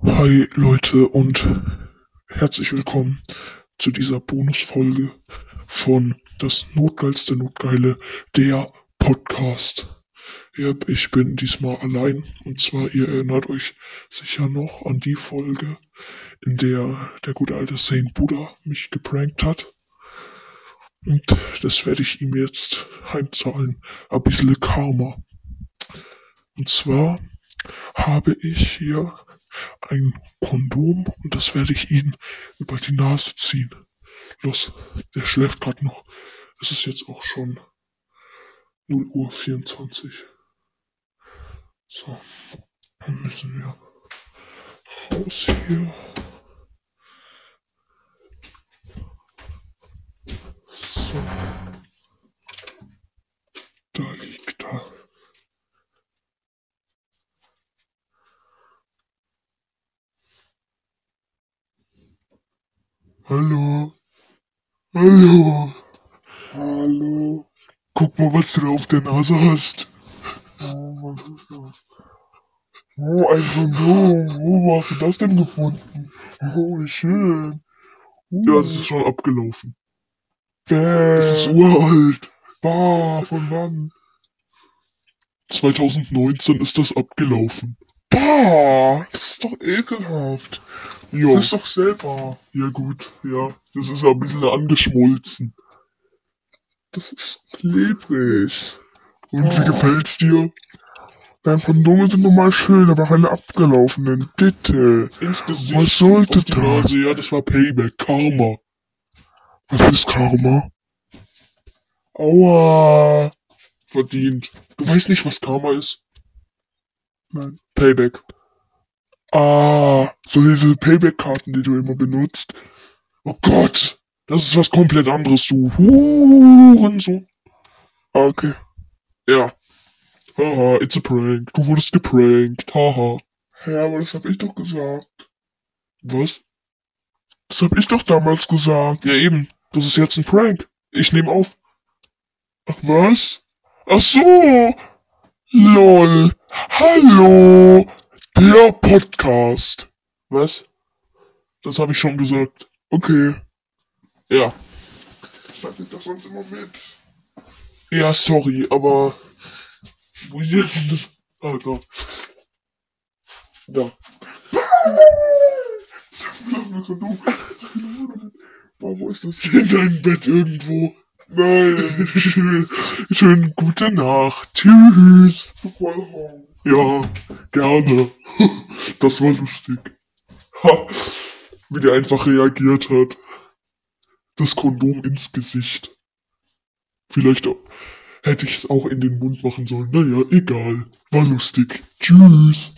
Hi Leute und herzlich willkommen zu dieser Bonusfolge von Das Notgeilste Notgeile, der Podcast. Ich bin diesmal allein und zwar, ihr erinnert euch sicher noch an die Folge, in der der gute alte Saint Buddha mich geprankt hat. Und das werde ich ihm jetzt heimzahlen. Ein bisschen Karma. Und zwar habe ich hier ein Kondom und das werde ich ihm über die Nase ziehen. Los, der schläft gerade noch. Es ist jetzt auch schon 0 Uhr 24. So, dann müssen wir raus hier. So. Da liegt er. Hallo. Hallo. Hallo. Guck mal, was du da auf der Nase hast. Oh, was ist das? Oh, ein Kondom. Oh, wo hast du das denn gefunden? Oh, wie schön. Uh, Ja, es ist schon abgelaufen. Es ist bäh. uralt. Bah, von wann? 2019 ist das abgelaufen. Bah, das ist doch ekelhaft. Ja. Das ist doch selber. Ja gut, ja. Das ist ein bisschen angeschmolzen. Das ist klebrig. Und wie Oh. gefällt's dir? Deine Kondome sind normal schön, aber keine abgelaufenen. Bitte. Ins Gesicht. Was sollte das? Ja, das war Payback. Karma. Was ist Karma? Aua. Verdient. Du weißt nicht, was Karma ist? Nein. Payback. Ah, so diese Payback-Karten, die du immer benutzt. Oh Gott. Das ist was komplett anderes, du Hurensohn. Ah, okay. Ja. Haha, it's a prank. Du wurdest geprankt. Haha. Ja, aber das hab ich doch gesagt. Was? Das hab ich doch damals gesagt. Ja eben. Das ist jetzt ein Prank. Ich nehme auf. Ach was? Ach so. Lol. Hallo. Der Podcast. Was? Das habe ich schon gesagt. Okay. Ja. Das sag ich doch sonst immer mit. Ja, sorry, aber. Wo ist denn das? Ah, da. Da. Boah, wo ist das? In deinem Bett irgendwo. Nein. Schönen gute Nacht. Tschüss. Ja, gerne. Das war lustig. Ha, wie der einfach reagiert hat. Das Kondom ins Gesicht. Vielleicht hätte ich es auch in den Mund machen sollen. Naja, egal. War lustig. Tschüss.